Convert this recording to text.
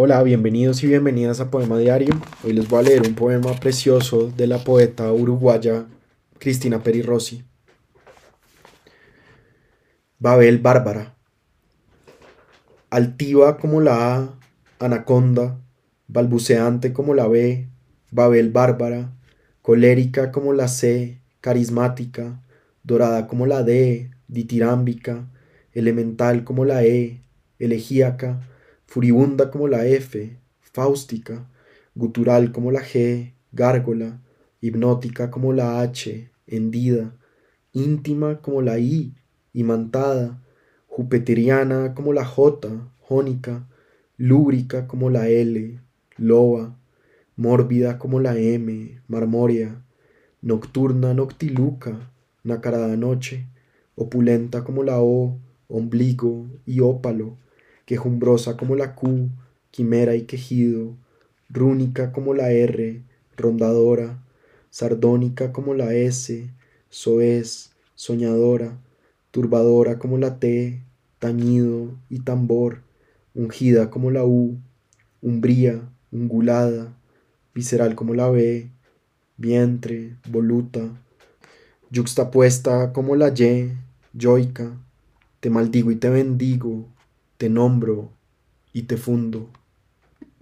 Hola, bienvenidos y bienvenidas a Poema Diario. Hoy les voy a leer un poema precioso de la poeta uruguaya Cristina Peri Rossi. Babel Bárbara. Altiva como la A, anaconda, balbuceante como la B, Babel Bárbara, colérica como la C, carismática, dorada como la D, ditirámbica, elemental como la E, elegíaca, furibunda como la F, fáustica, gutural como la G, gárgola, hipnótica como la H, hendida, íntima como la I, imantada, jupiteriana como la J, jónica, lúbrica como la L, loba, mórbida como la M, marmórea, nocturna, noctiluca, nacarada noche, opulenta como la O, ombligo y ópalo, quejumbrosa como la Q, quimera y quejido, rúnica como la R, rondadora, sardónica como la S, soez, soñadora, turbadora como la T, tañido y tambor, ungida como la U, umbría, ungulada, visceral como la B, vientre, voluta, yuxtapuesta como la Y, yoica, te maldigo y te bendigo, te nombro y te fundo.